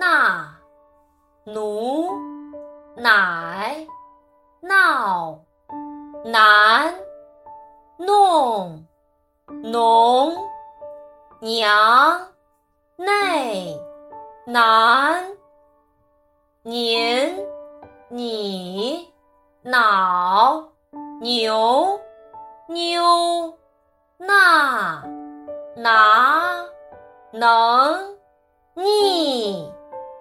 纳奴乃闹男弄农娘内男您你脑牛妞那拿能逆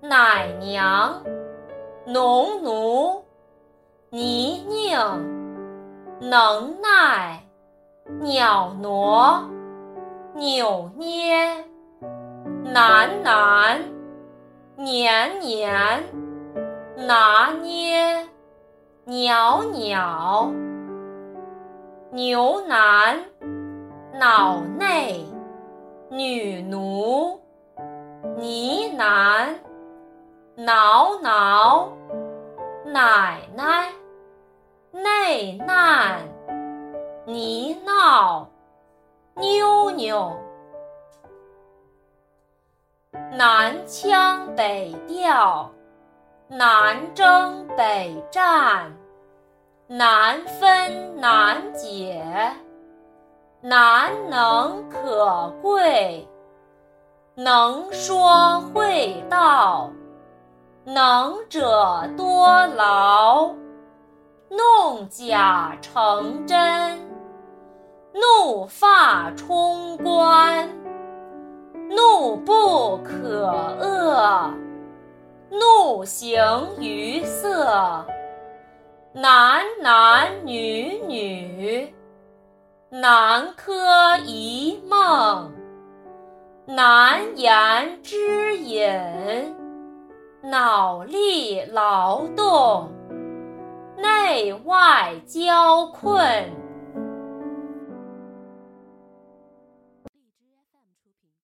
奶娘农奴泥泞能耐鸟挪扭捏喃喃年年拿捏袅袅牛腩脑内女奴呢喃 挠挠奶奶内难泥闹妞妞南腔北调，南征北战，难分难解，难能可贵。能说会道，能者多劳。弄假成真，怒发冲冠。怒不可遏，怒形于色。男男女女，南柯一梦。难言之隐，脑力劳动，内外交困。